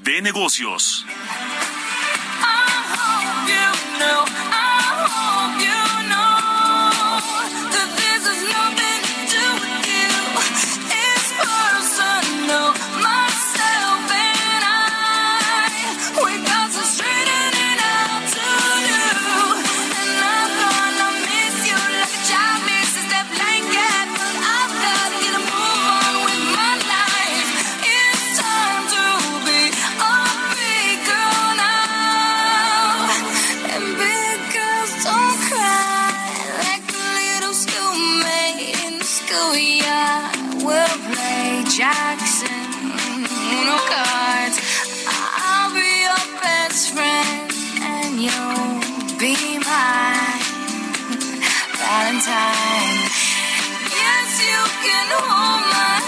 de negocios. Jackson, no cards. I'll be your best friend, and you'll be my Valentine. Yes, you can hold my.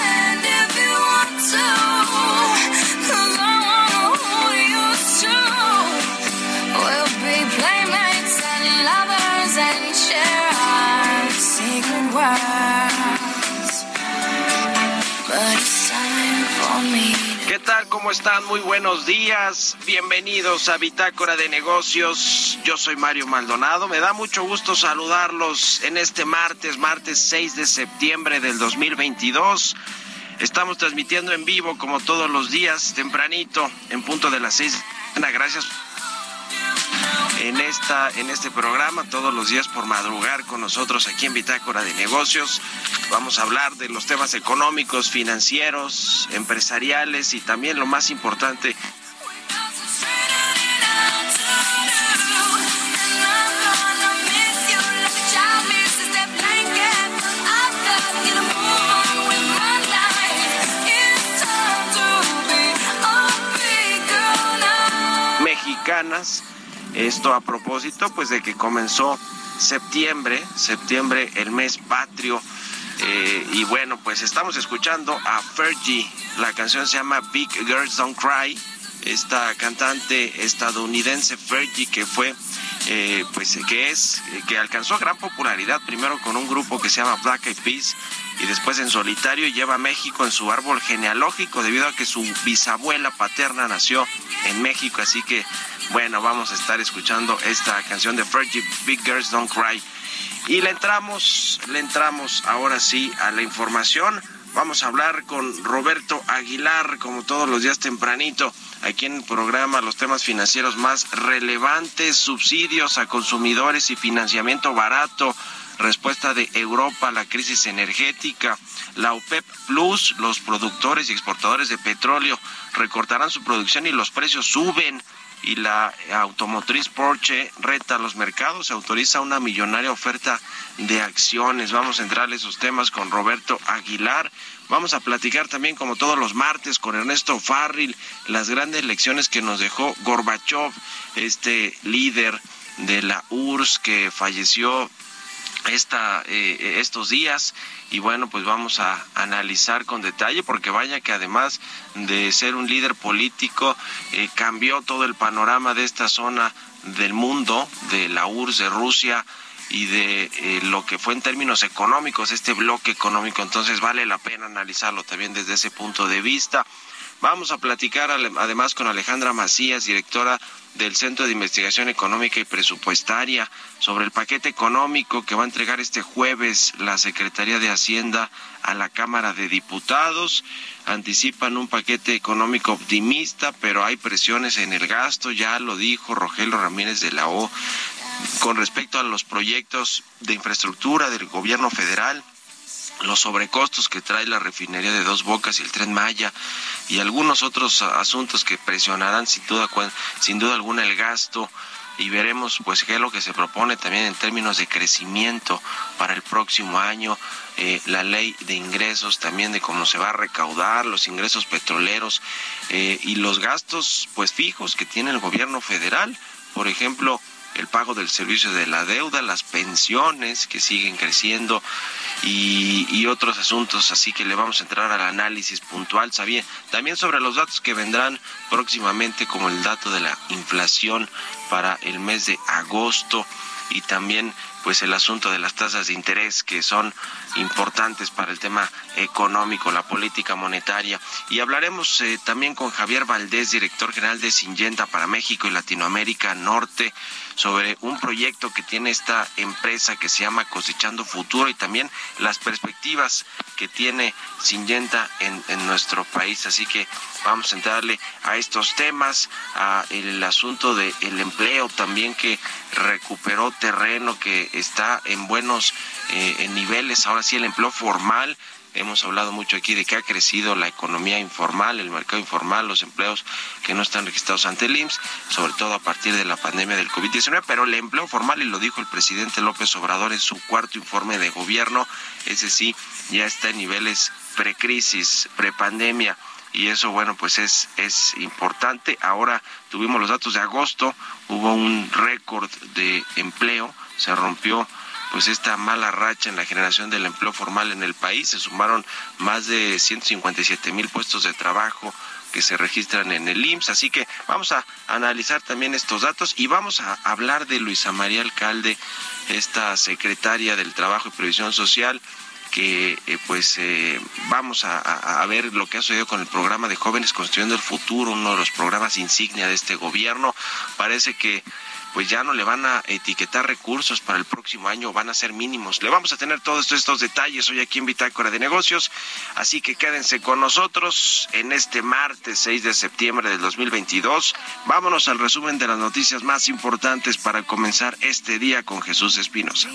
Tal? ¿Cómo están? Muy buenos días. Bienvenidos a Bitácora de Negocios. Yo soy Mario Maldonado. Me da mucho gusto saludarlos en este martes, martes 6 de septiembre del 2022. Estamos transmitiendo en vivo como todos los días, tempranito, en punto de las 6. Gracias en, esta, en este programa todos los días por madrugar con nosotros aquí en Bitácora de Negocios. Vamos a hablar de los temas económicos, financieros, empresariales y también lo más importante, mexicanas esto a propósito, pues de que comenzó septiembre, septiembre, el mes patrio. Eh, y bueno, pues estamos escuchando a Fergie. La canción se llama Big Girls Don't Cry. Esta cantante estadounidense Fergie que fue, eh, pues que es, que alcanzó gran popularidad primero con un grupo que se llama Black Eyed Peas y después en solitario lleva a México en su árbol genealógico debido a que su bisabuela paterna nació en México, así que bueno, vamos a estar escuchando esta canción de Fergie, Big Girls Don't Cry. Y le entramos, le entramos ahora sí a la información. Vamos a hablar con Roberto Aguilar, como todos los días tempranito, aquí en el programa Los temas financieros más relevantes, subsidios a consumidores y financiamiento barato, respuesta de Europa a la crisis energética, la OPEP Plus, los productores y exportadores de petróleo recortarán su producción y los precios suben y la automotriz Porsche reta los mercados, autoriza una millonaria oferta de acciones. Vamos a entrar a esos temas con Roberto Aguilar. Vamos a platicar también, como todos los martes, con Ernesto Farril, las grandes lecciones que nos dejó Gorbachev, este líder de la URSS que falleció esta, eh, estos días y bueno, pues vamos a analizar con detalle porque vaya que además de ser un líder político, eh, cambió todo el panorama de esta zona del mundo, de la URSS, de Rusia y de eh, lo que fue en términos económicos, este bloque económico, entonces vale la pena analizarlo también desde ese punto de vista. Vamos a platicar además con Alejandra Macías, directora del Centro de Investigación Económica y Presupuestaria, sobre el paquete económico que va a entregar este jueves la Secretaría de Hacienda a la Cámara de Diputados. Anticipan un paquete económico optimista, pero hay presiones en el gasto, ya lo dijo Rogelio Ramírez de la O con respecto a los proyectos de infraestructura del gobierno federal, los sobrecostos que trae la refinería de Dos Bocas y el Tren Maya y algunos otros asuntos que presionarán sin duda sin duda alguna el gasto y veremos pues qué es lo que se propone también en términos de crecimiento para el próximo año, eh, la ley de ingresos también de cómo se va a recaudar los ingresos petroleros eh, y los gastos pues fijos que tiene el gobierno federal, por ejemplo el pago del servicio de la deuda, las pensiones que siguen creciendo y, otros asuntos, así que le vamos a entrar al análisis puntual, sabía, también sobre los datos que vendrán próximamente como el dato de la inflación para el mes de agosto y también pues el asunto de las tasas de interés que son importantes para el tema económico, la política monetaria. Y hablaremos eh, también con Javier Valdés, director general de Syngenta para México y Latinoamérica Norte, sobre un proyecto que tiene esta empresa que se llama Cosechando Futuro y también las perspectivas que tiene Syngenta en, en nuestro país. Así que vamos a entrarle a estos temas, a el asunto del empleo también que recuperó terreno, que está en buenos eh, niveles. Ahora sí, el empleo formal. Hemos hablado mucho aquí de que ha crecido la economía informal, el mercado informal, los empleos que no están registrados ante el IMSS, sobre todo a partir de la pandemia del COVID-19, pero el empleo formal, y lo dijo el presidente López Obrador en su cuarto informe de gobierno, ese sí, ya está en niveles precrisis, prepandemia y eso bueno pues es es importante ahora tuvimos los datos de agosto hubo un récord de empleo se rompió pues esta mala racha en la generación del empleo formal en el país se sumaron más de 157 mil puestos de trabajo que se registran en el IMSS. Así que vamos a analizar también estos datos y vamos a hablar de Luisa María Alcalde, esta secretaria del Trabajo y Previsión Social, que eh, pues eh, vamos a, ver lo que ha sucedido con el programa de jóvenes construyendo el futuro, uno de los programas insignia de este gobierno. Parece que pues ya no le van a etiquetar recursos para el próximo año, van a ser mínimos. Le vamos a tener todos estos detalles hoy aquí en Bitácora de Negocios, así que quédense con nosotros en este martes 6 de septiembre del 2022. Vámonos al resumen de las noticias más importantes para comenzar este día con Jesús Espinosa.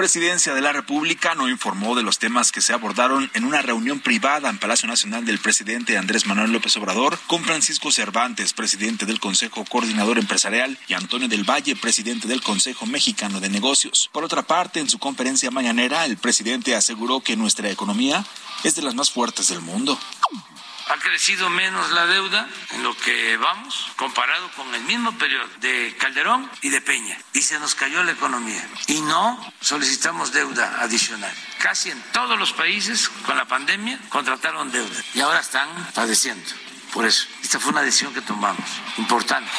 Presidencia de la República no informó de los temas que se abordaron en una reunión privada en Palacio Nacional del presidente Andrés Manuel López Obrador con Francisco Cervantes, presidente del Consejo Coordinador Empresarial, y Antonio del Valle, presidente del Consejo Mexicano de Negocios. Por otra parte, en su conferencia mañanera, el presidente aseguró que nuestra economía es de las más fuertes del mundo ha crecido menos la deuda en lo que vamos comparado con el mismo periodo de Calderón y de Peña. Y se nos cayó la economía. Y no solicitamos deuda adicional. Casi en todos los países con la pandemia contrataron deuda y ahora están padeciendo. Por eso, esta fue una decisión que tomamos, importante.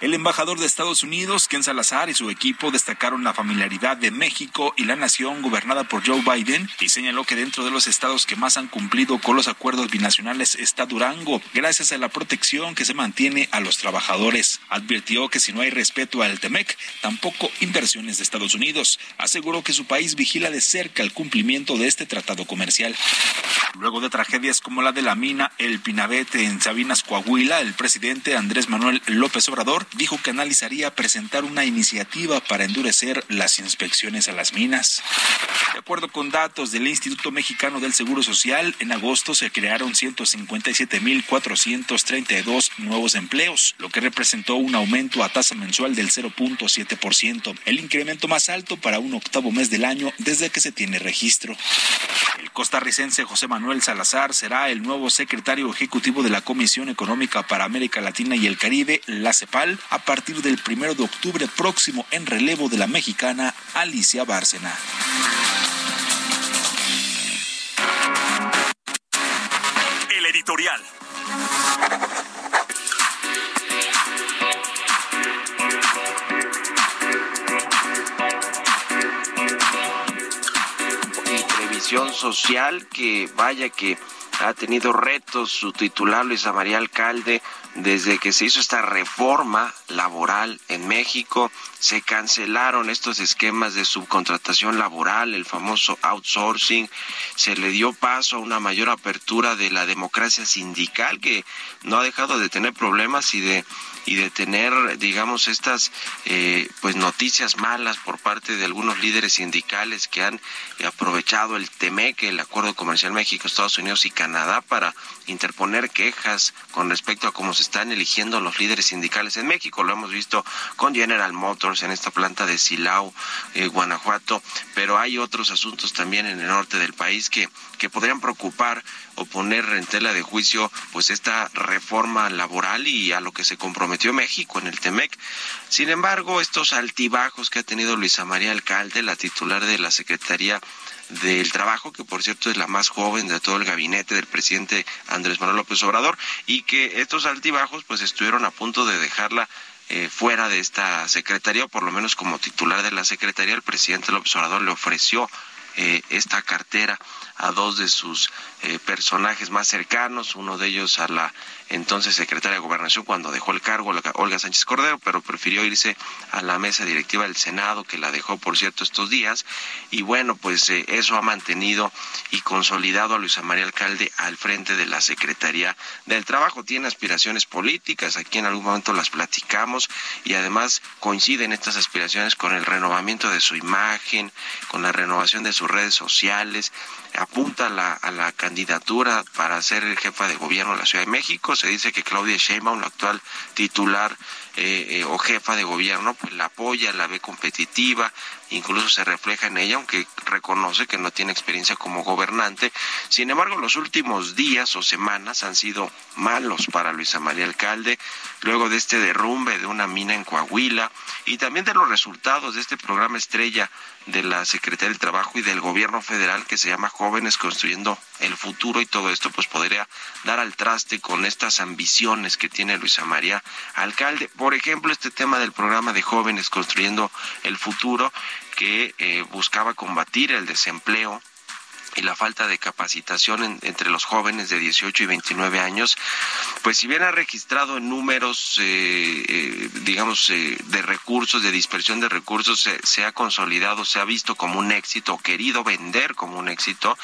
El embajador de Estados Unidos, Ken Salazar, y su equipo destacaron la familiaridad de México y la nación gobernada por Joe Biden y señaló que dentro de los estados que más han cumplido con los acuerdos binacionales está Durango, gracias a la protección que se mantiene a los trabajadores. Advirtió que si no hay respeto al TEMEC, tampoco inversiones de Estados Unidos. Aseguró que su país vigila de cerca el cumplimiento de este tratado comercial. Luego de tragedias como la de la mina El Pinabete en Sabinas, Coahuila, el presidente Andrés Manuel López Obrador dijo que analizaría presentar una iniciativa para endurecer las inspecciones a las minas. De acuerdo con datos del Instituto Mexicano del Seguro Social, en agosto se crearon 157.432 nuevos empleos, lo que representó un aumento a tasa mensual del 0.7%, el incremento más alto para un octavo mes del año desde que se tiene registro. Costarricense José Manuel Salazar será el nuevo secretario ejecutivo de la Comisión Económica para América Latina y el Caribe, la CEPAL, a partir del primero de octubre próximo en relevo de la mexicana Alicia Bárcena. El editorial. Social que vaya que ha tenido retos su titular Luisa María Alcalde desde que se hizo esta reforma laboral en México, se cancelaron estos esquemas de subcontratación laboral, el famoso outsourcing, se le dio paso a una mayor apertura de la democracia sindical que no ha dejado de tener problemas y de y de tener, digamos, estas eh, pues noticias malas por parte de algunos líderes sindicales que han aprovechado el TEMEC, el Acuerdo Comercial México, Estados Unidos y Canadá para interponer quejas con respecto a cómo se están eligiendo los líderes sindicales en México. Lo hemos visto con General Motors en esta planta de Silao, eh, Guanajuato, pero hay otros asuntos también en el norte del país que, que podrían preocupar o poner en tela de juicio pues esta reforma laboral y a lo que se comprometió México en el TEMEC. Sin embargo, estos altibajos que ha tenido Luisa María Alcalde, la titular de la Secretaría del Trabajo, que por cierto es la más joven de todo el gabinete del presidente Andrés Manuel López Obrador, y que estos altibajos pues estuvieron a punto de dejarla eh, fuera de esta secretaría, o por lo menos como titular de la secretaría, el presidente López Obrador le ofreció eh, esta cartera a dos de sus eh, personajes más cercanos, uno de ellos a la entonces secretaria de Gobernación cuando dejó el cargo, Olga Sánchez Cordero, pero prefirió irse a la mesa directiva del Senado, que la dejó, por cierto, estos días. Y bueno, pues eh, eso ha mantenido y consolidado a Luisa María Alcalde al frente de la Secretaría del Trabajo. Tiene aspiraciones políticas, aquí en algún momento las platicamos y además coinciden estas aspiraciones con el renovamiento de su imagen, con la renovación de sus redes sociales apunta a la, a la candidatura para ser jefa de gobierno de la Ciudad de México. Se dice que Claudia Sheinbaum, la actual titular eh, eh, o jefa de gobierno, pues la apoya, la ve competitiva, incluso se refleja en ella, aunque reconoce que no tiene experiencia como gobernante. Sin embargo, los últimos días o semanas han sido malos para Luisa María Alcalde, luego de este derrumbe de una mina en Coahuila y también de los resultados de este programa estrella de la Secretaría del Trabajo y del Gobierno Federal que se llama Jóvenes Construyendo el Futuro y todo esto pues podría dar al traste con estas ambiciones que tiene Luisa María Alcalde. Por ejemplo, este tema del programa de Jóvenes Construyendo el Futuro que eh, buscaba combatir el desempleo y la falta de capacitación entre los jóvenes de 18 y 29 años, pues si bien ha registrado en números, eh, eh, digamos, de recursos, de dispersión de recursos, se ha consolidado, se ha visto como un éxito, querido vender como un éxito,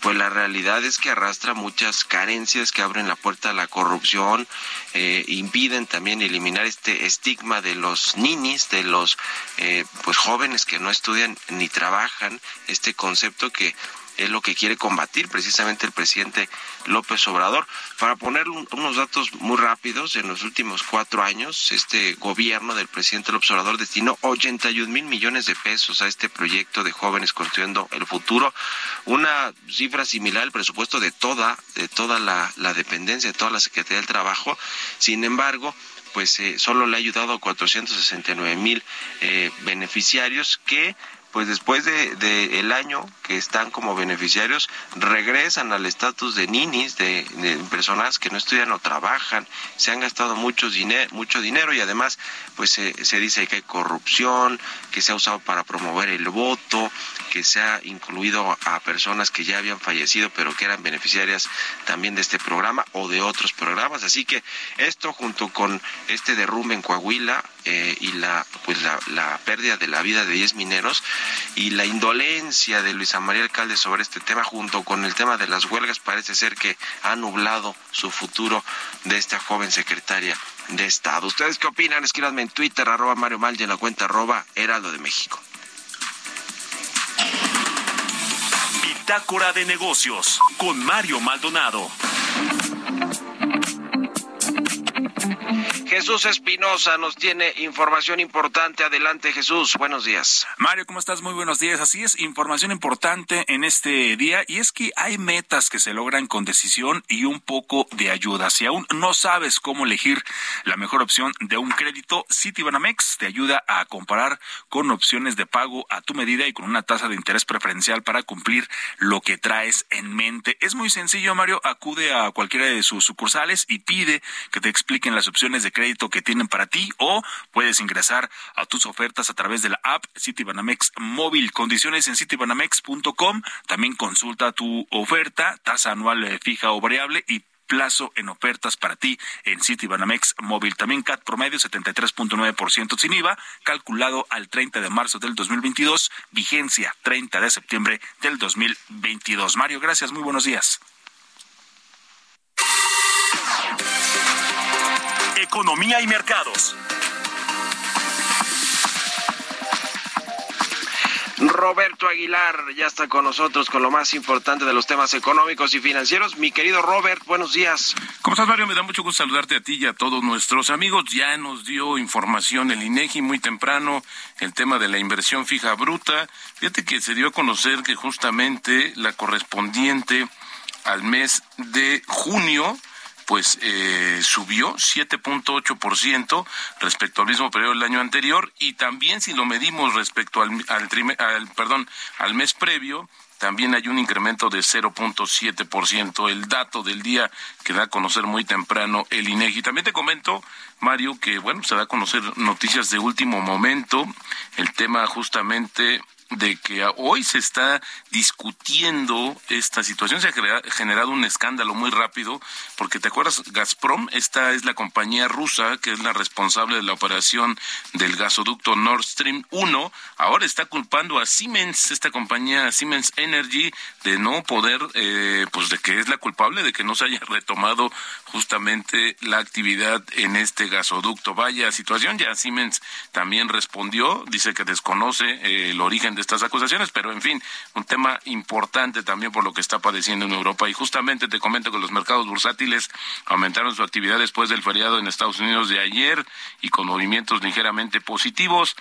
pues la realidad es que arrastra muchas carencias que abren la puerta a la corrupción, impiden también eliminar este estigma de los ninis, de los pues jóvenes que no estudian ni trabajan, este concepto que es lo que quiere combatir precisamente el presidente López Obrador. Para poner unos datos muy rápidos, en los últimos cuatro años, este gobierno del presidente López Obrador destinó 81 mil millones de pesos a este proyecto de jóvenes construyendo el futuro, una cifra similar al presupuesto de toda, de toda la, dependencia, de toda la Secretaría del Trabajo. Sin embargo, pues eh, solo le ha ayudado a 469 mil eh, beneficiarios que pues después de, el año que están como beneficiarios regresan al estatus de ninis, de, personas que no estudian o trabajan, se han gastado mucho dinero, mucho dinero y además pues se, se dice que hay corrupción, que se ha usado para promover el voto, que se ha incluido a personas que ya habían fallecido pero que eran beneficiarias también de este programa o de otros programas, así que esto junto con este derrumbe en Coahuila eh, y la pues la, pérdida de la vida de 10 mineros y la indolencia de Luisa María Alcalde sobre este tema, junto con el tema de las huelgas, parece ser que ha nublado su futuro de esta joven secretaria de Estado. ¿Ustedes qué opinan? Escríbanme en Twitter, arroba Mario Mal y en la cuenta arroba Heraldo de México. Bitácora de negocios con Mario Maldonado. Jesús Espinosa nos tiene información importante. Adelante, Jesús. Buenos días. Mario, ¿cómo estás? Muy buenos días. Así es, información importante en este día y es que hay metas que se logran con decisión y un poco de ayuda. Si aún no sabes cómo elegir la mejor opción de un crédito, Citibanamex te ayuda a comparar con opciones de pago a tu medida y con una tasa de interés preferencial para cumplir lo que traes en mente. Es muy sencillo, Mario. Acude a cualquiera de sus sucursales y pide que te expliquen las opciones de crédito que tienen para ti o puedes ingresar a tus ofertas a través de la app Citibanamex móvil. Condiciones en citibanamex.com. También consulta tu oferta, tasa anual eh, fija o variable y plazo en ofertas para ti en Citibanamex móvil. También CAT promedio 73.9% sin IVA, calculado al 30 de marzo del 2022, vigencia 30 de septiembre del 2022. Mario, gracias, muy buenos días. Economía y mercados. Roberto Aguilar ya está con nosotros con lo más importante de los temas económicos y financieros. Mi querido Robert, buenos días. ¿Cómo estás, Mario? Me da mucho gusto saludarte a ti y a todos nuestros amigos. Ya nos dio información el INEGI muy temprano, el tema de la inversión fija bruta. Fíjate que se dio a conocer que justamente la correspondiente al mes de junio, pues eh, subió 7.8% respecto al mismo periodo del año anterior y también si lo medimos respecto al, al, perdón, al mes previo, también hay un incremento de 0.7%, el dato del día que da a conocer muy temprano el INEGI. También te comento, Mario, que bueno, se da a conocer noticias de último momento, el tema justamente de que hoy se está discutiendo esta situación. Se ha generado un escándalo muy rápido, porque te acuerdas, Gazprom, esta es la compañía rusa que es la responsable de la operación del gasoducto Nord Stream 1, ahora está culpando a Siemens, esta compañía Siemens Energy, de no poder, eh, pues de que es la culpable de que no se haya retomado justamente la actividad en este gasoducto. Vaya situación, ya Siemens también respondió, dice que desconoce eh, el origen de estas acusaciones, pero en fin, un tema importante también por lo que está padeciendo en Europa. Y justamente te comento que los mercados bursátiles aumentaron su actividad después del feriado en Estados Unidos de ayer y con movimientos ligeramente positivos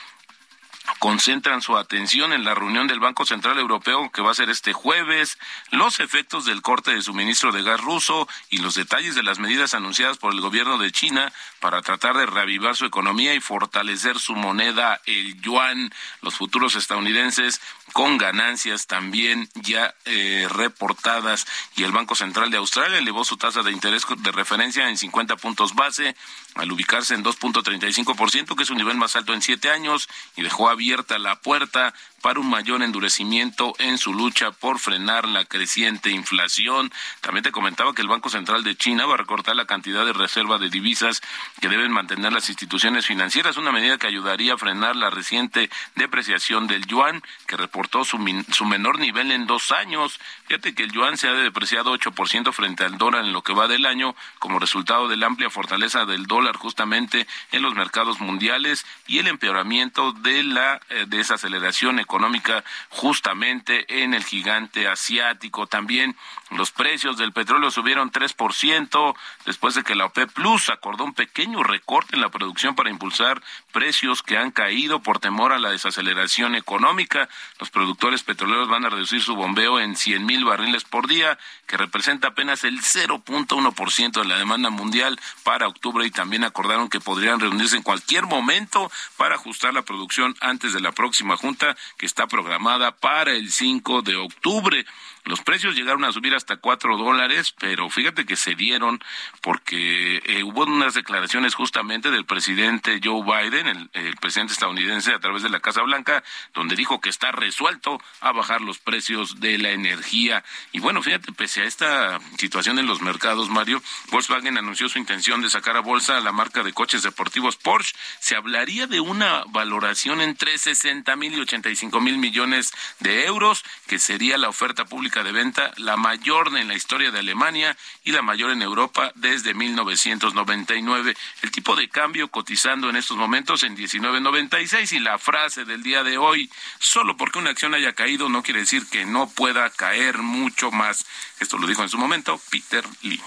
concentran su atención en la reunión del Banco Central Europeo que va a ser este jueves, los efectos del corte de suministro de gas ruso y los detalles de las medidas anunciadas por el gobierno de China para tratar de reavivar su economía y fortalecer su moneda, el yuan. Los futuros estadounidenses con ganancias también ya eh, reportadas y el Banco Central de Australia elevó su tasa de interés de referencia en 50 puntos base al ubicarse en 2.35%, que es un nivel más alto en siete años, y dejó abierta la puerta para un mayor endurecimiento en su lucha por frenar la creciente inflación. También te comentaba que el Banco Central de China va a recortar la cantidad de reserva de divisas que deben mantener las instituciones financieras, una medida que ayudaría a frenar la reciente depreciación del yuan, que reportó su, su menor nivel en dos años. Fíjate que el yuan se ha depreciado 8% frente al dólar en lo que va del año, como resultado de la amplia fortaleza del dólar justamente en los mercados mundiales y el empeoramiento de la eh, desaceleración económica justamente en el gigante asiático. También los precios del petróleo subieron 3% después de que la OPEP Plus acordó un pequeño recorte en la producción para impulsar precios que han caído por temor a la desaceleración económica. Productores petroleros van a reducir su bombeo en 100 mil barriles por día, que representa apenas el 0.1% de la demanda mundial para octubre y también acordaron que podrían reunirse en cualquier momento para ajustar la producción antes de la próxima junta que está programada para el 5 de octubre. Los precios llegaron a subir hasta cuatro dólares, pero fíjate que se dieron porque eh, hubo unas declaraciones justamente del presidente Joe Biden, el, el, presidente estadounidense, a través de la Casa Blanca, donde dijo que está resuelto a bajar los precios de la energía. Y bueno, fíjate, pese a esta situación en los mercados, Mario, Volkswagen anunció su intención de sacar a bolsa la marca de coches deportivos Porsche. Se hablaría de una valoración entre 60 mil y 85 mil millones de euros, que sería la oferta pública de venta, la mayor en la historia de Alemania y la mayor en Europa desde 1999. El tipo de cambio cotizando en estos momentos en 19.96 y la frase del día de hoy, solo porque una acción haya caído no quiere decir que no pueda caer mucho más. Esto lo dijo en su momento Peter Lynch.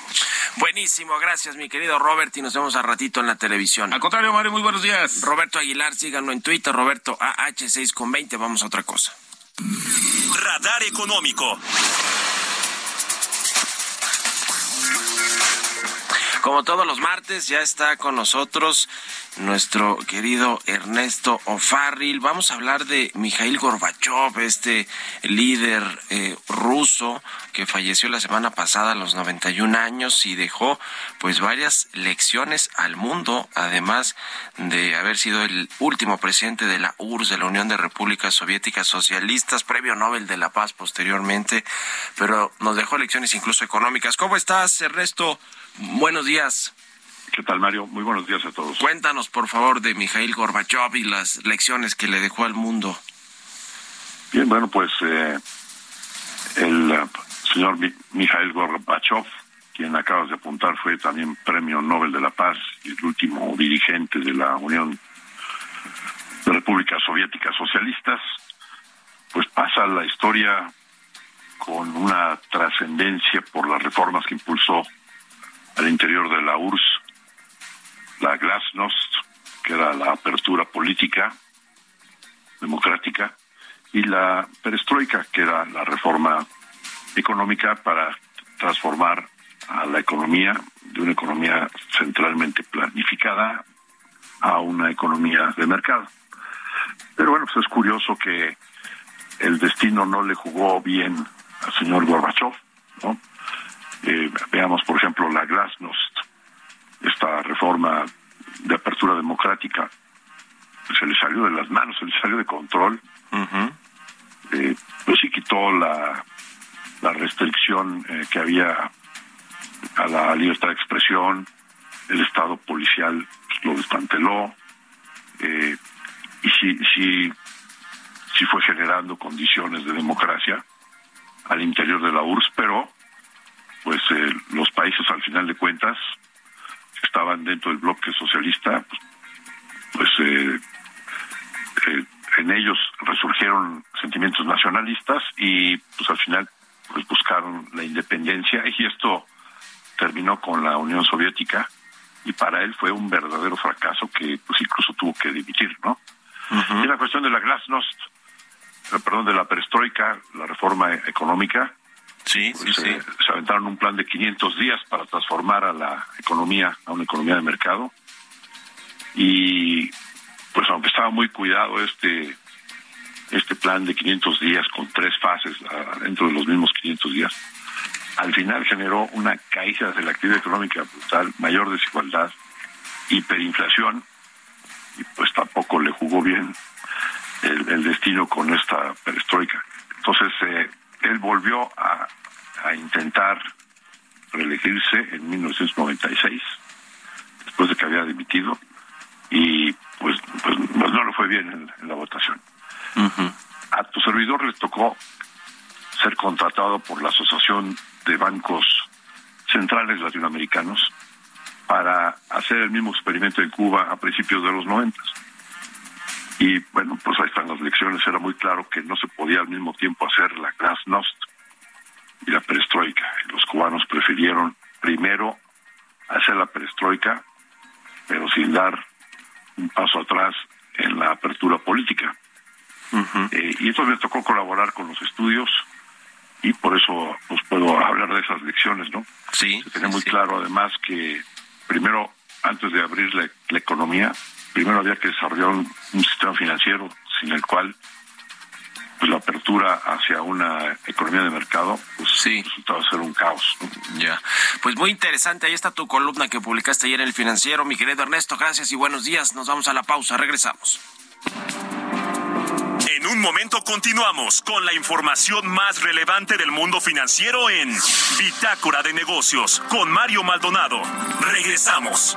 Buenísimo, gracias mi querido Robert y nos vemos a ratito en la televisión. Al contrario, Mario, muy buenos días. Roberto Aguilar, síganlo en Twitter, Roberto AH6 con 20, vamos a otra cosa. Radar Económico. Como todos los martes, ya está con nosotros nuestro querido Ernesto O'Farrill. Vamos a hablar de Mikhail Gorbachev, este líder eh, ruso que falleció la semana pasada a los 91 años y dejó pues varias lecciones al mundo, además de haber sido el último presidente de la URSS, de la Unión de Repúblicas Soviéticas Socialistas, premio Nobel de la Paz posteriormente, pero nos dejó lecciones incluso económicas. ¿Cómo estás, Ernesto? Buenos días. ¿Qué tal, Mario? Muy buenos días a todos. Cuéntanos, por favor, de Mikhail Gorbachev y las lecciones que le dejó al mundo. Bien, bueno, pues eh, el uh, señor Mikhail Gorbachev, quien acabas de apuntar, fue también Premio Nobel de la Paz y el último dirigente de la Unión de Repúblicas Soviéticas Socialistas, pues pasa la historia con una trascendencia por las reformas que impulsó al interior de la URSS la glasnost, que era la apertura política democrática, y la perestroika, que era la reforma económica para transformar a la economía de una economía centralmente planificada a una economía de mercado. Pero bueno, pues es curioso que el destino no le jugó bien al señor Gorbachev, ¿no? Eh, veamos, por ejemplo, la Glasnost, esta reforma de apertura democrática, se le salió de las manos, se le salió de control. eh, pues sí quitó la, la restricción eh, que había a la libertad de expresión, el Estado policial pues, lo desmanteló, eh, y sí, sí, sí fue generando condiciones de democracia al interior de la URSS, pero pues eh, los países al final de cuentas estaban dentro del bloque socialista, pues eh, eh, en ellos resurgieron sentimientos nacionalistas y pues al final pues buscaron la independencia y esto terminó con la Unión Soviética y para él fue un verdadero fracaso que pues incluso tuvo que dimitir, ¿no? Y la cuestión de la glasnost, eh, perdón, de la perestroika, la reforma económica, Sí, pues, sí, sí. eh, se aventaron un plan de 500 días para transformar a la economía a una economía de mercado y pues aunque estaba muy cuidado este este plan de 500 días con tres fases dentro de los mismos 500 días al final generó una caída de la actividad económica brutal, mayor desigualdad, hiperinflación y pues tampoco le jugó bien el, el destino con esta perestroika. Entonces eh, él volvió a, a intentar reelegirse en 1996, después de que había dimitido, y pues, pues, pues no le fue bien en, en la votación. A tu servidor le tocó ser contratado por la Asociación de Bancos Centrales Latinoamericanos para hacer el mismo experimento en Cuba a principios de los noventas. Y bueno, pues ahí están las lecciones. Era muy claro que no se podía al mismo tiempo hacer la glasnost y la perestroika. Los cubanos prefirieron primero hacer la perestroika, pero sin dar un paso atrás en la apertura política. Eh, y entonces me tocó colaborar con los estudios y por eso pues puedo hablar de esas lecciones, ¿no? Sí. Se tenía sí, muy sí. claro además que primero, antes de abrir la, la economía, primero había que desarrollar un, un sistema financiero sin el cual pues la apertura hacia una economía de mercado pues Sí. resultaba ser un caos. ¿no? Ya. Pues muy interesante. Ahí está tu columna que publicaste ayer en el financiero. Mi querido Ernesto, gracias y buenos días. Nos vamos a la pausa. Regresamos. En un momento continuamos con la información más relevante del mundo financiero en Bitácora de Negocios con Mario Maldonado. Regresamos.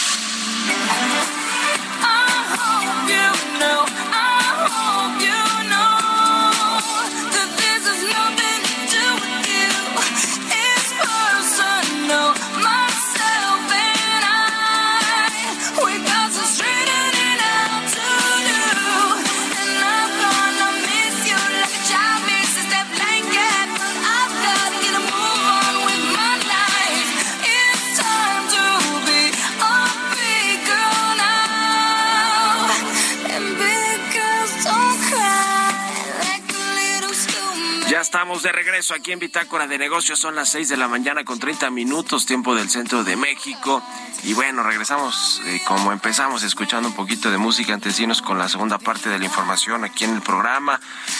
Regreso aquí en Bitácora de Negocios. Son las 6 de la mañana con 30 minutos, tiempo del centro de México. Y bueno, regresamos eh, como empezamos, escuchando un poquito de música antes de irnos con la segunda parte de la información aquí en el programa.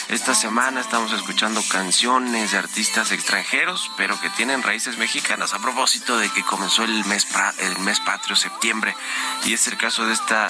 Esta semana estamos escuchando canciones de artistas extranjeros, pero que tienen raíces mexicanas. A propósito de que comenzó el mes, el mes patrio, septiembre. Y es el caso de esta.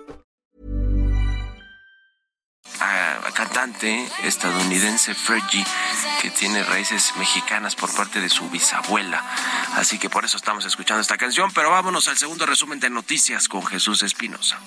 cantante estadounidense Fergie que tiene raíces mexicanas por parte de su bisabuela. Así que por eso estamos escuchando esta canción, pero vámonos al segundo resumen de noticias con Jesús Espinosa.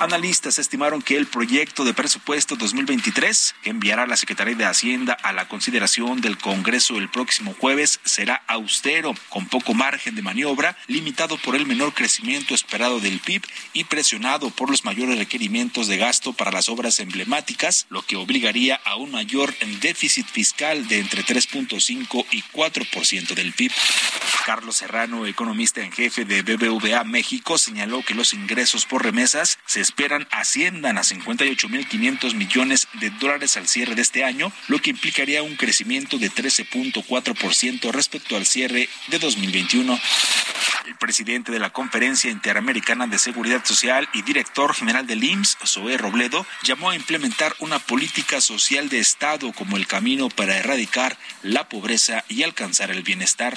Analistas estimaron que el proyecto de presupuesto 2023 que enviará la Secretaría de Hacienda a la consideración del Congreso el próximo jueves será austero, con poco margen de maniobra, limitado por el menor crecimiento esperado del PIB y presionado por los mayores requerimientos de gasto para las obras emblemáticas, lo que obligaría a un mayor déficit fiscal de entre 3.5 y 4% del PIB. Carlos Serrano, economista en jefe de BBVA México, señaló que los ingresos por remesas se esperan asciendan a 58.500 millones de dólares al cierre de este año, lo que implicaría un crecimiento de 13.4% respecto al cierre de 2021. El presidente de la Conferencia Interamericana de Seguridad Social y director general del IMSS, Zoé Robledo, llamó a implementar una política social de Estado como el camino para erradicar la pobreza y alcanzar el bienestar.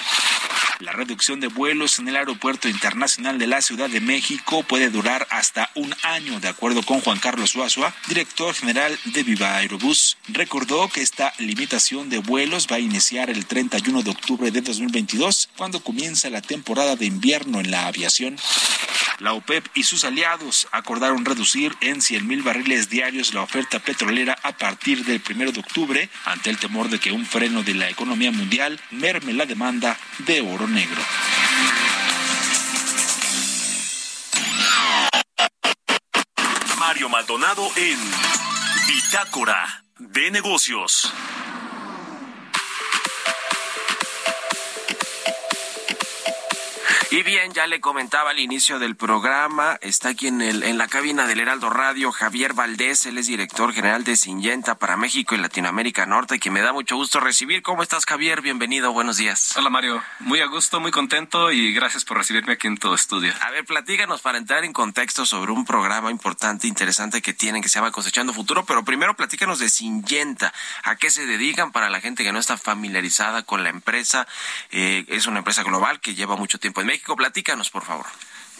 La reducción de vuelos en el Aeropuerto Internacional de la Ciudad de México puede durar hasta un año de acuerdo con Juan Carlos Suazua, director general de Viva Aerobús. Recordó que esta limitación de vuelos va a iniciar el 31 de octubre de 2022, cuando comienza la temporada de invierno en la aviación. La OPEP y sus aliados acordaron reducir en 100 mil barriles diarios la oferta petrolera a partir del 1 de octubre, ante el temor de que un freno de la economía mundial merme la demanda de oro Mario Maldonado en Bitácora de Negocios. Y bien, ya le comentaba al inicio del programa, está aquí en, el, en la cabina del Heraldo Radio Javier Valdés, él es director general de Syngenta para México y Latinoamérica Norte, que me da mucho gusto recibir. ¿Cómo estás, Javier? Bienvenido, buenos días. Hola, Mario. Muy a gusto, muy contento y gracias por recibirme aquí en tu estudio. A ver, platíganos para entrar en contexto sobre un programa importante, interesante que tienen, que se llama Cosechando Futuro, pero primero platícanos de Syngenta. ¿A qué se dedican para la gente que no está familiarizada con la empresa? Eh, es una empresa global que lleva mucho tiempo en México Platícanos, por favor.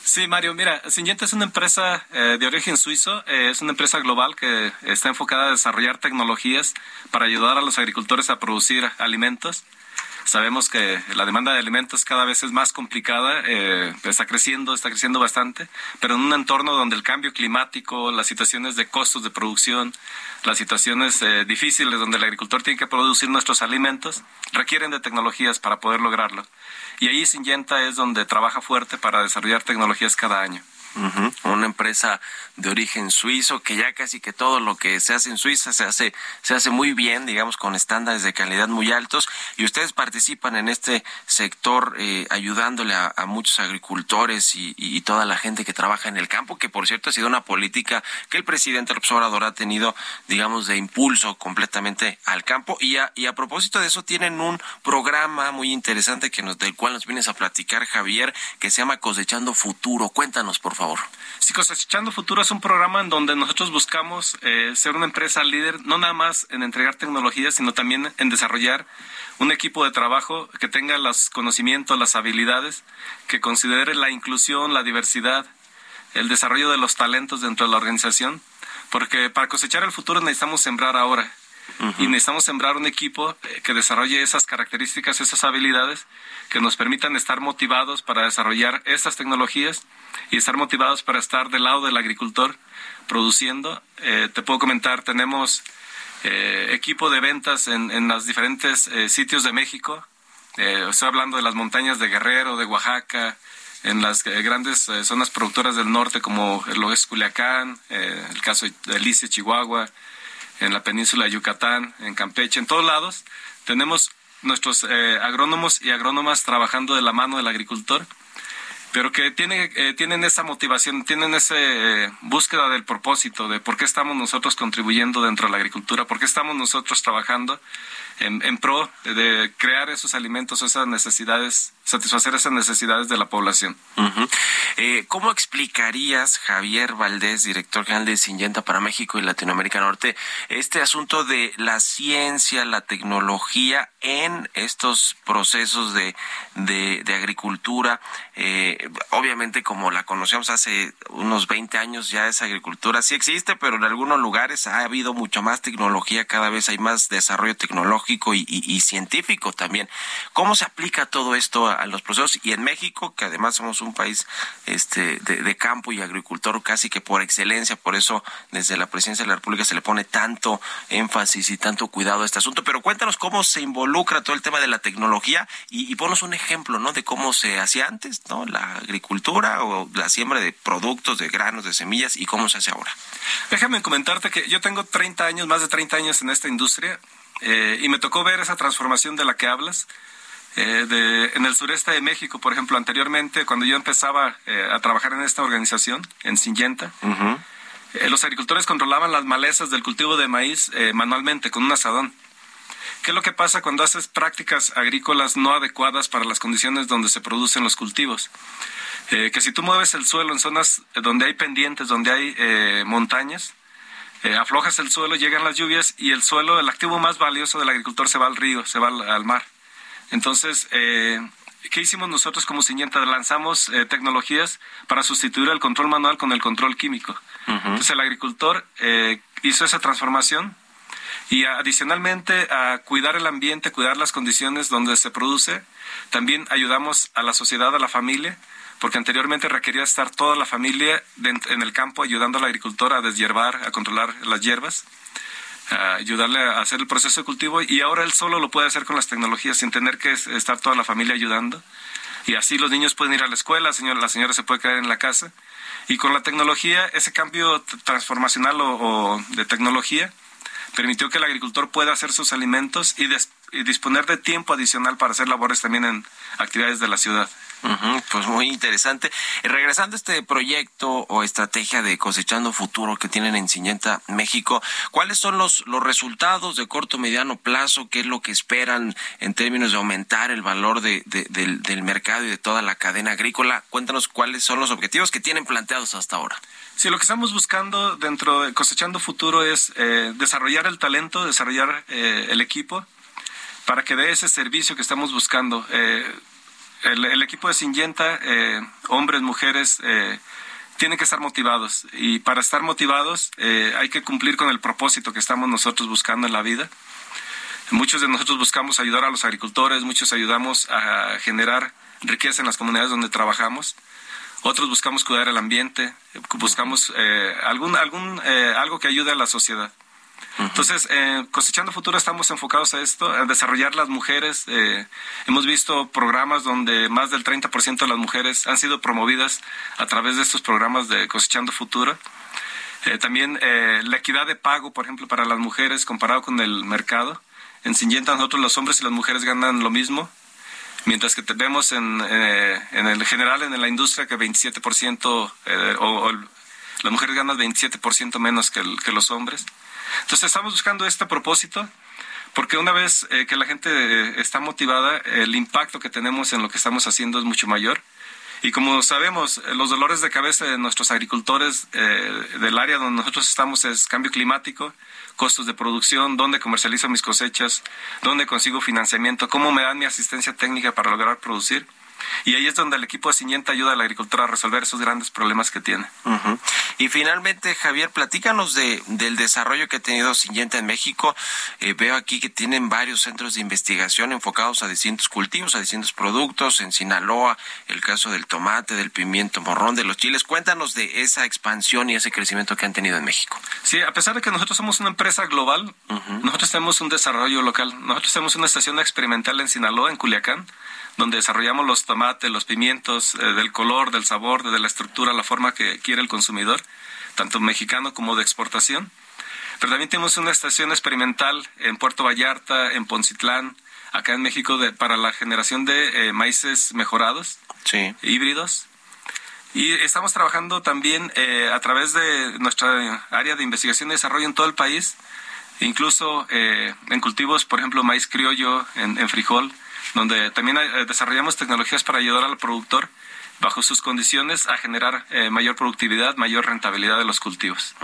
Sí, Mario, mira, Syngenta es una empresa eh, de origen suizo, eh, es una empresa global que está enfocada a desarrollar tecnologías para ayudar a los agricultores a producir alimentos. Sabemos que la demanda de alimentos cada vez es más complicada, eh, está creciendo, está creciendo bastante, pero en un entorno donde el cambio climático, las situaciones de costos de producción, las situaciones difíciles donde el agricultor tiene que producir nuestros alimentos, requieren de tecnologías para poder lograrlo. Y ahí Syngenta es donde trabaja fuerte para desarrollar tecnologías cada año. Una empresa de origen suizo que ya casi que todo lo que se hace en Suiza se hace se hace muy bien, digamos con estándares de calidad muy altos y ustedes participan en este sector eh, ayudándole a, muchos agricultores y, toda la gente que trabaja en el campo, que por cierto ha sido una política que el presidente López Obrador ha tenido, digamos, de impulso completamente al campo y a, y a propósito de eso tienen un programa muy interesante que nos del cual nos vienes a platicar Javier que se llama Cosechando Futuro. Cuéntanos por favor. Sí, Cosechando Futuro es un programa en donde nosotros buscamos eh, ser una empresa líder, no nada más en entregar tecnologías, sino también en desarrollar un equipo de trabajo que tenga los conocimientos, las habilidades, que considere la inclusión, la diversidad, el desarrollo de los talentos dentro de la organización, porque para cosechar el futuro necesitamos sembrar ahora. y necesitamos sembrar un equipo eh, que desarrolle esas características, esas habilidades que nos permitan estar motivados para desarrollar estas tecnologías y estar motivados para estar del lado del agricultor produciendo. Eh, te puedo comentar, tenemos eh, equipo de ventas en, en los diferentes sitios de México. estoy hablando de las montañas de Guerrero, de Oaxaca, en las grandes zonas productoras del norte como lo es Culiacán, el caso de Alicia, Chihuahua, en la península de Yucatán, en Campeche, en todos lados, tenemos nuestros eh, agrónomos y agrónomas trabajando de la mano del agricultor, pero que tiene, eh, tienen esa motivación, tienen esa eh, búsqueda del propósito, de por qué estamos nosotros contribuyendo dentro de la agricultura, por qué estamos nosotros trabajando en, pro de, crear esos alimentos, esas necesidades, satisfacer esas necesidades de la población. Eh, ¿Cómo explicarías, Javier Valdés, director general de Syngenta para México y Latinoamérica Norte, este asunto de la ciencia, la tecnología en estos procesos de, de, agricultura? Eh, obviamente, como la conocíamos hace unos 20 años, ya esa agricultura sí existe, pero en algunos lugares ha habido mucha más tecnología, cada vez hay más desarrollo tecnológico y, científico también. ¿Cómo se aplica todo esto a, los procesos? Y en México, que además somos un país este, de, campo y agricultor casi que por excelencia, por eso desde la presidencia de la República se le pone tanto énfasis y tanto cuidado a este asunto. Pero cuéntanos cómo se involucra todo el tema de la tecnología y, y ponos un ejemplo, ¿no? De cómo se hacía antes, ¿no? La agricultura o la siembra de productos, de granos, de semillas y cómo se hace ahora. Déjame comentarte que yo tengo 30 años, más de 30 años en esta industria. Eh, y me tocó ver esa transformación de la que hablas. Eh, de, en el sureste de México, por ejemplo, anteriormente, cuando yo empezaba eh, a trabajar en esta organización, en Syngenta, los agricultores controlaban las malezas del cultivo de maíz manualmente con un asadón. ¿Qué es lo que pasa cuando haces prácticas agrícolas no adecuadas para las condiciones donde se producen los cultivos? que si tú mueves el suelo en zonas donde hay pendientes, donde hay montañas, eh, aflojas el suelo, llegan las lluvias y el suelo, el activo más valioso del agricultor se va al río, se va al, mar. Entonces, eh, ¿qué hicimos nosotros como Ciñenta? Lanzamos eh, tecnologías para sustituir el control manual con el control químico. Entonces, el agricultor hizo esa transformación y adicionalmente a cuidar el ambiente, cuidar las condiciones donde se produce, también ayudamos a la sociedad, a la familia, porque anteriormente requería estar toda la familia en el campo ayudando al agricultor a deshiervar, a controlar las hierbas, a ayudarle a hacer el proceso de cultivo y ahora él solo lo puede hacer con las tecnologías sin tener que estar toda la familia ayudando. Y así los niños pueden ir a la escuela, la señora, la se puede quedar en la casa. Y con la tecnología, ese cambio transformacional o, de tecnología permitió que el agricultor pueda hacer sus alimentos y, y disponer de tiempo adicional para hacer labores también en actividades de la ciudad pues muy interesante. regresando a este proyecto o estrategia de cosechando futuro que tienen en Ciñenta, México, ¿cuáles son los, los resultados de corto mediano plazo? ¿Qué es lo que esperan en términos de aumentar el valor de, del, del, mercado y de toda la cadena agrícola? Cuéntanos cuáles son los objetivos que tienen planteados hasta ahora. Sí, lo que estamos buscando dentro de cosechando futuro es eh, desarrollar el talento, desarrollar eh, el equipo para que dé ese servicio que estamos buscando. Eh, el, equipo de Syngenta, eh, hombres, mujeres, eh, tienen que estar motivados. Y para estar motivados eh, hay que cumplir con el propósito que estamos nosotros buscando en la vida. Muchos de nosotros buscamos ayudar a los agricultores, muchos ayudamos a generar riqueza en las comunidades donde trabajamos. Otros buscamos cuidar el ambiente, buscamos algún, algún, algo que ayude a la sociedad. Entonces, eh, Cosechando Futuro estamos enfocados a esto, a desarrollar las mujeres. Eh, hemos visto programas donde más del 30% de las mujeres han sido promovidas a través de estos programas de Cosechando Futuro. Eh, también la equidad de pago, por ejemplo, para las mujeres comparado con el mercado. En Syngenta nosotros los hombres y las mujeres ganan lo mismo, mientras que vemos en, en el general en la industria que 27% o, o, las mujeres ganan 27% menos que, que los hombres. Entonces estamos buscando este propósito porque una vez eh, que la gente eh, está motivada, el impacto que tenemos en lo que estamos haciendo es mucho mayor. Y como sabemos, eh, los dolores de cabeza de nuestros agricultores del área donde nosotros estamos es cambio climático, costos de producción, dónde comercializo mis cosechas, dónde consigo financiamiento, cómo me dan mi asistencia técnica para lograr producir. Y ahí es donde el equipo de Singenta ayuda al agricultor a resolver esos grandes problemas que tiene. Y finalmente, Javier, platícanos de, del desarrollo que ha tenido Singenta en México. Eh, veo aquí que tienen varios centros de investigación enfocados a distintos cultivos, a distintos productos. En Sinaloa, el caso del tomate, del pimiento morrón, de los chiles. Cuéntanos de esa expansión y ese crecimiento que han tenido en México. Sí, a pesar de que nosotros somos una empresa global, nosotros tenemos un desarrollo local. Nosotros tenemos una estación experimental en Sinaloa, en Culiacán, donde desarrollamos los tomates, los pimientos, eh, del color, del sabor, de la estructura, la forma que quiere el consumidor, tanto mexicano como de exportación. Pero también tenemos una estación experimental en Puerto Vallarta, en Poncitlán, acá en México, de, para la generación de eh, maíces mejorados, híbridos. Y estamos trabajando también eh, a través de nuestra área de investigación y desarrollo en todo el país, incluso en cultivos, por ejemplo, maíz criollo, en frijol, donde también eh, desarrollamos tecnologías para ayudar al productor bajo sus condiciones a generar eh, mayor productividad, mayor rentabilidad de los cultivos.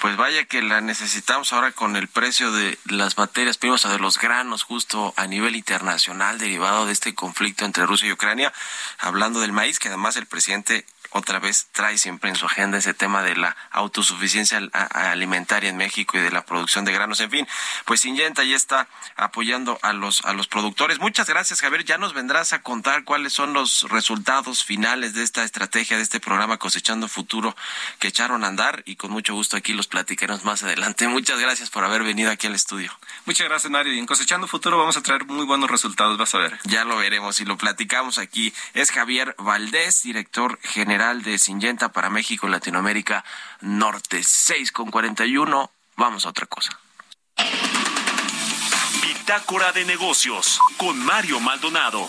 Pues vaya que la necesitamos ahora con el precio de las materias primas o de los granos justo a nivel internacional derivado de este conflicto entre Rusia y Ucrania, hablando del maíz, que además el presidente otra vez trae siempre en su agenda ese tema de la autosuficiencia alimentaria en México y de la producción de granos. En fin, pues Syngenta ya está apoyando a los a los productores. Muchas gracias, Javier. Ya nos vendrás a contar cuáles son los resultados finales de esta estrategia de este programa Cosechando Futuro que echaron a andar y con mucho gusto aquí los platicaremos más adelante. Muchas gracias por haber venido aquí al estudio. Muchas gracias, Mario. Y en Cosechando Futuro vamos a traer muy buenos resultados, vas a ver. Ya lo veremos y lo platicamos aquí. Es Javier Valdés, director general de Singenta para México y Latinoamérica Norte. 6 con 41. Vamos a otra cosa. Bitácora de negocios con Mario Maldonado.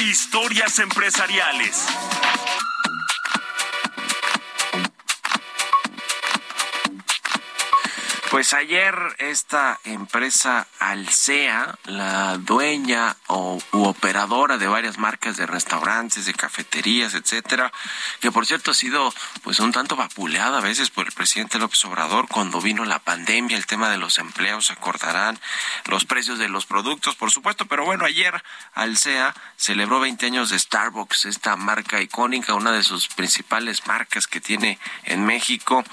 Historias empresariales. Pues ayer esta empresa Alsea, la dueña o u operadora de varias marcas de restaurantes, de cafeterías, etcétera, que por cierto ha sido pues un tanto vapuleada a veces por el presidente López Obrador cuando vino la pandemia, el tema de los empleos, acordarán los precios de los productos, por supuesto, pero bueno, ayer Alsea celebró 20 años de Starbucks, esta marca icónica, una de sus principales marcas que tiene en México,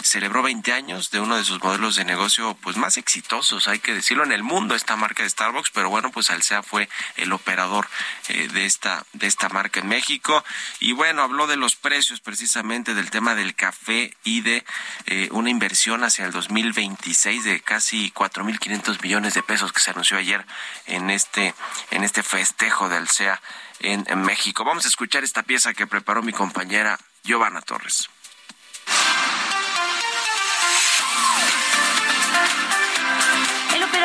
celebró 20 años de uno de sus modelos de negocio pues más exitosos, hay que decirlo, en el mundo esta marca de Starbucks, pero bueno, pues Alsea fue el operador eh, de esta de esta marca en México y bueno, habló de los precios precisamente del tema del café y de eh, una inversión hacia el 2026 de casi 4.500 millones de pesos que se anunció ayer en este en este festejo de Alsea en, en México. Vamos a escuchar esta pieza que preparó mi compañera Giovanna Torres.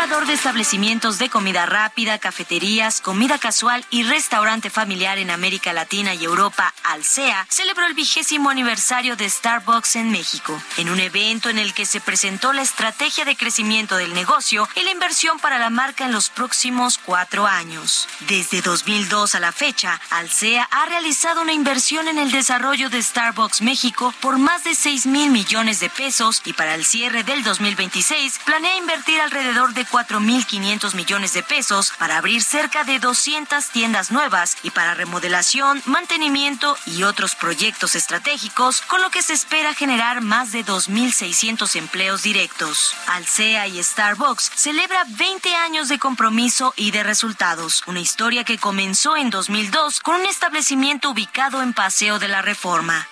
Operador de establecimientos de comida rápida, cafeterías, comida casual y restaurante familiar en América Latina y Europa, Alsea, celebró el vigésimo aniversario de Starbucks en México, en un evento en el que se presentó la estrategia de crecimiento del negocio y la inversión para la marca en los próximos cuatro años. Desde 2002 a la fecha, Alsea ha realizado una inversión en el desarrollo de Starbucks México por más de 6 mil millones de pesos y para el cierre del 2026 planea invertir alrededor de 4.500 millones de pesos para abrir cerca de 200 tiendas nuevas y para remodelación, mantenimiento y otros proyectos estratégicos, con lo que se espera generar más de 2.600 empleos directos. Alsea y Starbucks celebra 20 años de compromiso y de resultados, una historia que comenzó en 2002 con un establecimiento ubicado en Paseo de la Reforma.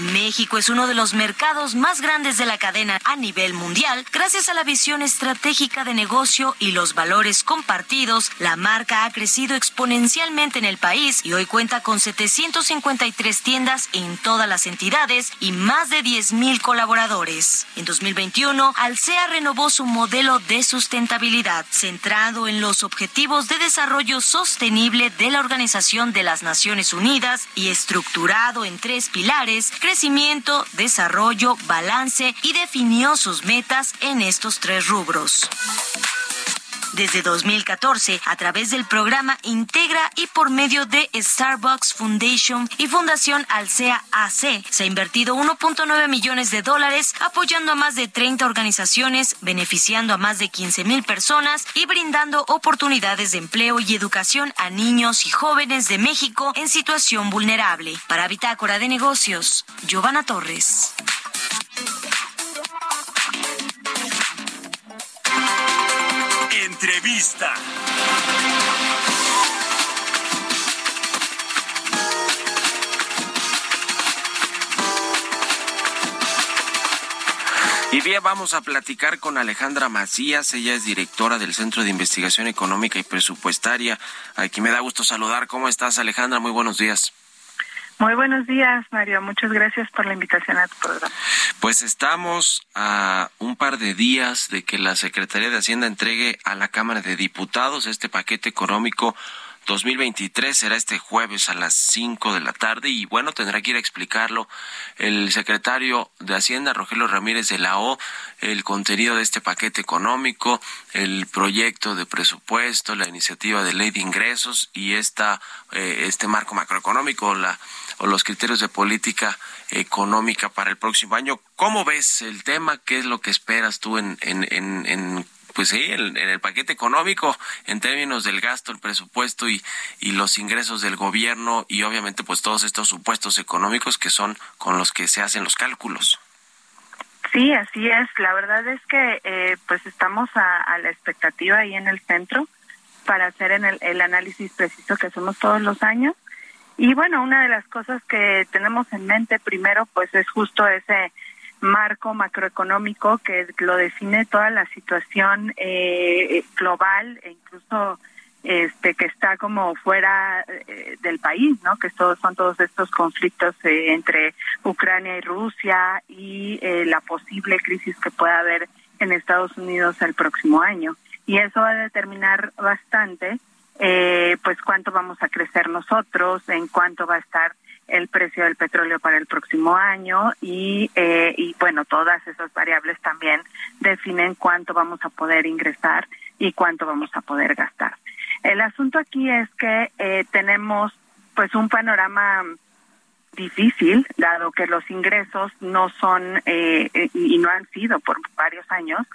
México es uno de los mercados más grandes de la cadena a nivel mundial. Gracias a la visión estratégica de negocio y los valores compartidos, la marca ha crecido exponencialmente en el país y hoy cuenta con 753 tiendas en todas las entidades y más de 10 mil colaboradores. En 2021, Alsea renovó su modelo de sustentabilidad, centrado en los objetivos de desarrollo sostenible de la Organización de las Naciones Unidas y estructurado en tres pilares, crecimiento, desarrollo, balance y definió sus metas en estos tres rubros. Desde 2014, a través del programa Integra y por medio de Starbucks Foundation y Fundación Alsea AC, se ha invertido 1.9 millones de dólares apoyando a más de 30 organizaciones, beneficiando a más de 15 mil personas y brindando oportunidades de empleo y educación a niños y jóvenes de México en situación vulnerable. Para Bitácora de Negocios, Giovanna Torres. Entrevista. Y bien, vamos a platicar con Alejandra Macías. Ella es directora del Centro de Investigación Económica y Presupuestaria. Aquí me da gusto saludar. ¿Cómo estás, Alejandra? Muy buenos días. Muy buenos días, Mario. Muchas gracias por la invitación a tu programa. Pues estamos a un par de días de que la Secretaría de Hacienda entregue a la Cámara de Diputados este paquete económico 2023 será este jueves a las 5 de la tarde y bueno, tendrá que ir a explicarlo el secretario de Hacienda, Rogelio Ramírez de la O, el contenido de este paquete económico, el proyecto de presupuesto, la iniciativa de ley de ingresos y esta, eh, este marco macroeconómico la, o los criterios de política económica para el próximo año. ¿Cómo ves el tema? ¿Qué es lo que esperas tú en, en, en, pues sí, en, el paquete económico, en términos del gasto, el presupuesto y, y los ingresos del gobierno y obviamente pues todos estos supuestos económicos que son con los que se hacen los cálculos. Sí, así es. La verdad es que eh, pues estamos a, a, la expectativa ahí en el centro para hacer en el, el análisis preciso que hacemos todos los años. Y bueno, una de las cosas que tenemos en mente primero pues es justo ese marco macroeconómico que lo define toda la situación eh, global e incluso este que está como fuera eh, del país, ¿no? Que todos son todos estos conflictos eh, entre Ucrania y Rusia y eh, la posible crisis que pueda haber en Estados Unidos el próximo año. Y eso va a determinar bastante, eh, pues cuánto vamos a crecer nosotros, en cuánto va a estar el precio del petróleo para el próximo año y, eh, y bueno, todas esas variables también definen cuánto vamos a poder ingresar y cuánto vamos a poder gastar. El asunto aquí es que eh, tenemos pues un panorama difícil, dado que los ingresos no son eh, y no han sido por varios años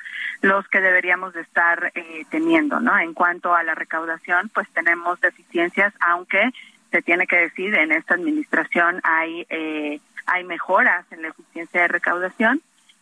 los que deberíamos de estar eh, teniendo, ¿no? En cuanto a la recaudación, pues tenemos deficiencias, aunque se tiene que decir en esta administración hay eh, hay mejoras en la eficiencia de recaudación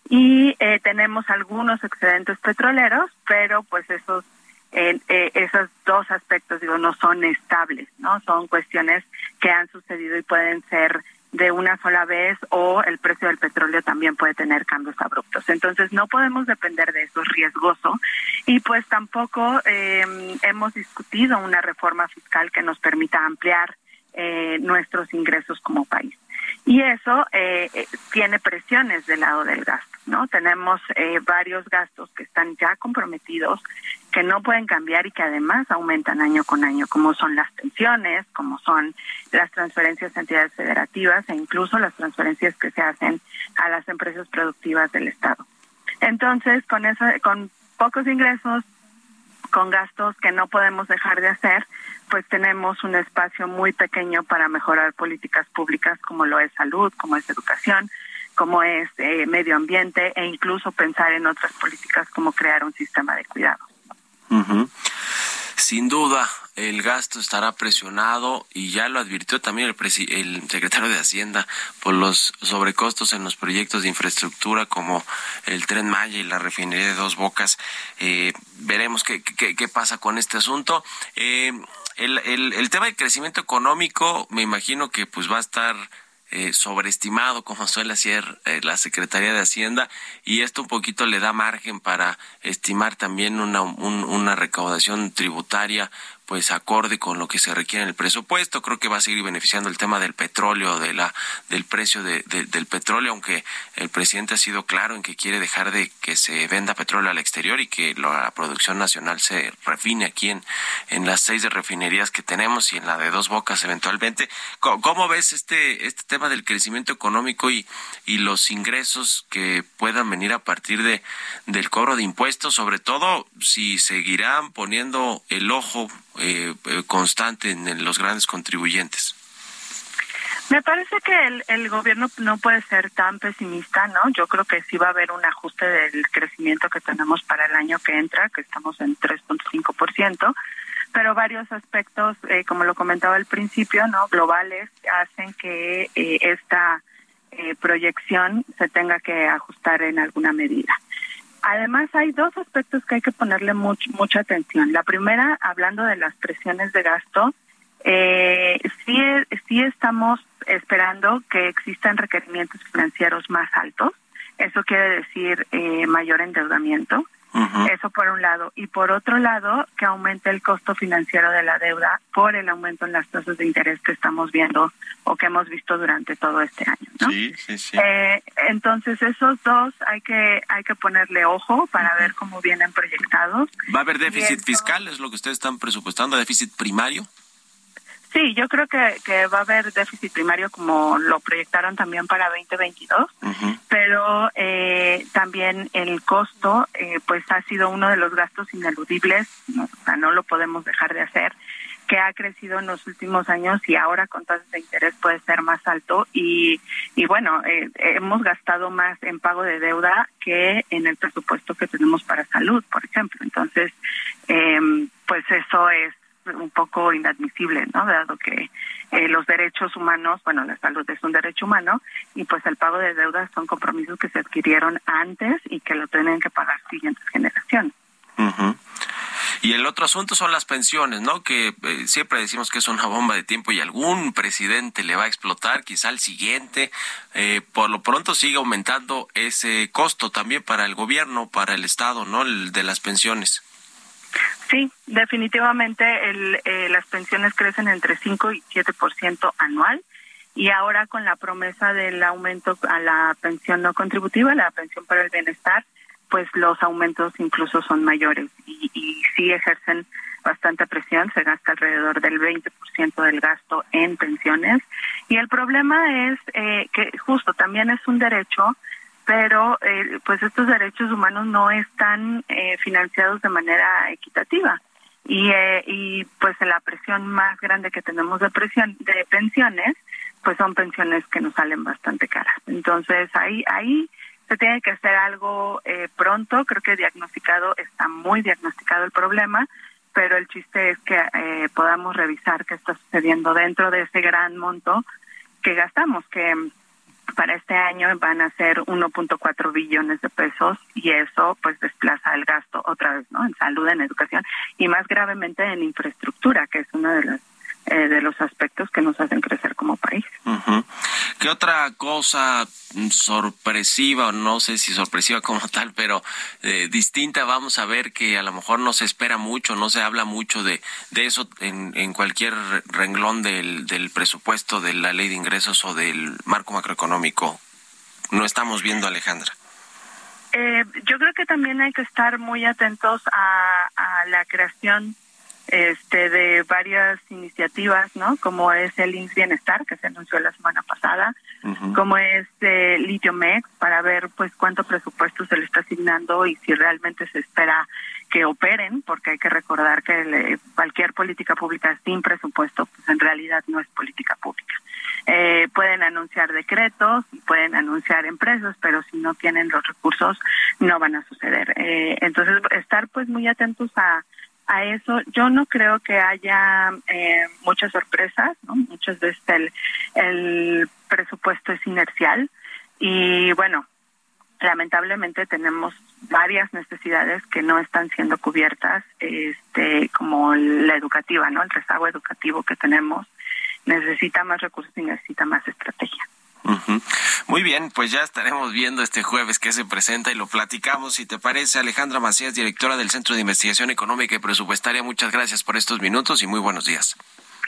y eh, tenemos algunos excedentes petroleros, pero pues esos eh, eh, esos dos aspectos digo no son estables, no son cuestiones que han sucedido y pueden ser de una sola vez o el precio del petróleo también puede tener cambios abruptos. Entonces no podemos depender de eso, es riesgoso. Y pues tampoco eh, hemos discutido una reforma fiscal que nos permita ampliar eh, nuestros ingresos como país. Y eso eh, tiene presiones del lado del gasto, ¿no? Tenemos eh, varios gastos que están ya comprometidos, que no pueden cambiar y que además aumentan año con año, como son las pensiones, como son las transferencias a entidades federativas e incluso las transferencias que se hacen a las empresas productivas del Estado. Entonces, con eso, con pocos ingresos, con gastos que no podemos dejar de hacer, pues tenemos un espacio muy pequeño para mejorar políticas públicas como lo es salud, como es educación, como es eh, medio ambiente e incluso pensar en otras políticas como crear un sistema de cuidados. Sin duda, el gasto estará presionado y ya lo advirtió también el, el, secretario de Hacienda por los sobrecostos en los proyectos de infraestructura como el tren Maya y la refinería de Dos Bocas. Eh, veremos qué, qué, qué, pasa con este asunto. Eh, el, el, el tema del crecimiento económico, me imagino que pues va a estar eh, sobreestimado, como suele hacer eh, la Secretaría de Hacienda, y esto un poquito le da margen para estimar también una, una recaudación tributaria pues acorde con lo que se requiere en el presupuesto. Creo que va a seguir beneficiando el tema del petróleo, de la, del precio de, del petróleo, aunque el presidente ha sido claro en que quiere dejar de que se venda petróleo al exterior y que la producción nacional se refine aquí en, en las seis refinerías que tenemos y en la de dos bocas eventualmente. ¿Cómo, ves este, este tema del crecimiento económico y, y los ingresos que puedan venir a partir de, del cobro de impuestos, sobre todo si seguirán poniendo el ojo eh, constante en, los grandes contribuyentes. Me parece que el, el, gobierno no puede ser tan pesimista, ¿no? Yo creo que sí va a haber un ajuste del crecimiento que tenemos para el año que entra, que estamos en 3.5%, pero varios aspectos, eh, como lo comentaba al principio, ¿no? Globales, hacen que eh, esta eh, proyección se tenga que ajustar en alguna medida. Además, hay dos aspectos que hay que ponerle mucha atención. La primera, hablando de las presiones de gasto, eh, sí, sí estamos esperando que existan requerimientos financieros más altos. Eso quiere decir eh, mayor endeudamiento. Eso por un lado. Y por otro lado, que aumente el costo financiero de la deuda por el aumento en las tasas de interés que estamos viendo o que hemos visto durante todo este año. ¿no? Sí, sí, sí. Eh, entonces, esos dos hay que, hay que ponerle ojo para ver cómo vienen proyectados. ¿Va a haber déficit fiscal? ¿Es lo que ustedes están presupuestando? ¿Déficit primario? Sí, yo creo que, que va a haber déficit primario como lo proyectaron también para 2022, pero eh, también el costo eh, pues ha sido uno de los gastos ineludibles, ¿no? o sea, no lo podemos dejar de hacer, que ha crecido en los últimos años y ahora con tasas de interés puede ser más alto y, y bueno, eh, hemos gastado más en pago de deuda que en el presupuesto que tenemos para salud, por ejemplo. Entonces, pues eso es un poco inadmisible, ¿no? Dado que eh, los derechos humanos, bueno, la salud es un derecho humano y pues el pago de deudas son compromisos que se adquirieron antes y que lo tienen que pagar siguientes generaciones. Y el otro asunto son las pensiones, ¿no? Que eh, siempre decimos que es una bomba de tiempo y algún presidente le va a explotar, quizá el siguiente. Eh, por lo pronto sigue aumentando ese costo también para el gobierno, para el Estado, ¿no? El de las pensiones. Sí, definitivamente el, eh, las pensiones crecen entre 5 y 7% anual y ahora con la promesa del aumento a la pensión no contributiva, la pensión para el bienestar, pues los aumentos incluso son mayores y, y sí ejercen bastante presión, se gasta alrededor del 20% del gasto en pensiones. Y el problema es eh, que justo también es un derecho pero eh, pues estos derechos humanos no están eh, financiados de manera equitativa. Y eh, y pues la presión más grande que tenemos de presión de pensiones pues son pensiones que nos salen bastante caras. Entonces ahí ahí se tiene que hacer algo eh, pronto. Creo que diagnosticado está muy diagnosticado el problema pero el chiste es que eh, podamos revisar qué está sucediendo dentro de ese gran monto que gastamos que para este año van a ser 1.4 billones de pesos y eso pues desplaza el gasto otra vez, ¿no? En salud, en educación y más gravemente en infraestructura, que es uno de los eh, de los aspectos que nos hacen crecer como país. ¿Qué otra cosa sorpresiva, no sé si sorpresiva como tal, pero eh, distinta vamos a ver que a lo mejor no se espera mucho, no se habla mucho de, de eso en, en cualquier renglón del, del presupuesto, de la ley de ingresos o del marco macroeconómico? No estamos viendo, Alejandra. Eh, yo creo que también hay que estar muy atentos a, a la creación este de varias iniciativas, ¿no? Como es el INS Bienestar que se anunció la semana pasada, como es eh, Litiomex para ver pues cuánto presupuesto se le está asignando y si realmente se espera que operen, porque hay que recordar que cualquier política pública sin presupuesto pues en realidad no es política pública. Eh, pueden anunciar decretos, pueden anunciar empresas, pero si no tienen los recursos no van a suceder. Eh, entonces estar pues muy atentos a a eso. Yo no creo que haya eh, muchas sorpresas, ¿no? Muchas veces el, el presupuesto es inercial y bueno, lamentablemente tenemos varias necesidades que no están siendo cubiertas, este, como la educativa, ¿no? El rezago educativo que tenemos necesita más recursos y necesita más estrategia. Muy bien, pues ya estaremos viendo este jueves qué se presenta y lo platicamos. Si te parece, Alejandra Macías, directora del Centro de Investigación Económica y Presupuestaria, muchas gracias por estos minutos y muy buenos días.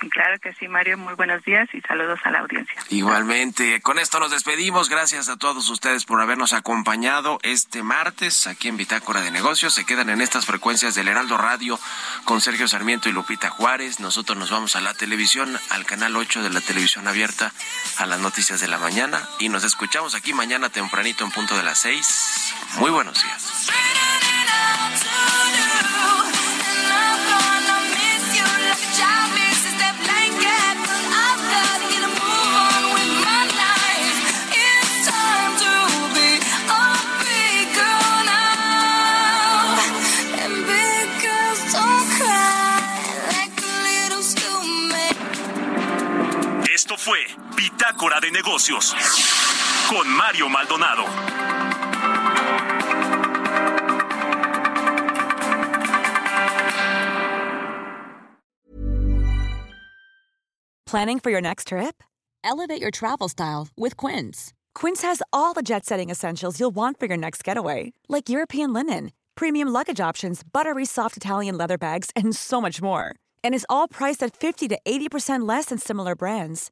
Claro que sí, Mario. Muy buenos días y saludos a la audiencia. Igualmente, con esto nos despedimos. Gracias a todos ustedes por habernos acompañado este martes aquí en Bitácora de Negocios. Se quedan en estas frecuencias del Heraldo Radio con Sergio Sarmiento y Lupita Juárez. Nosotros nos vamos a la televisión, al canal 8 de la televisión abierta, a las noticias de la mañana y nos escuchamos aquí mañana tempranito en punto de las 6. Muy buenos días. Fue Bitácora de Negocios con Mario Maldonado. Planning for your next trip? Elevate your travel style with Quince. Quince has all the jet setting essentials you'll want for your next getaway, like European linen, premium luggage options, buttery soft Italian leather bags, and so much more. And is all priced at 50 to 80% less than similar brands.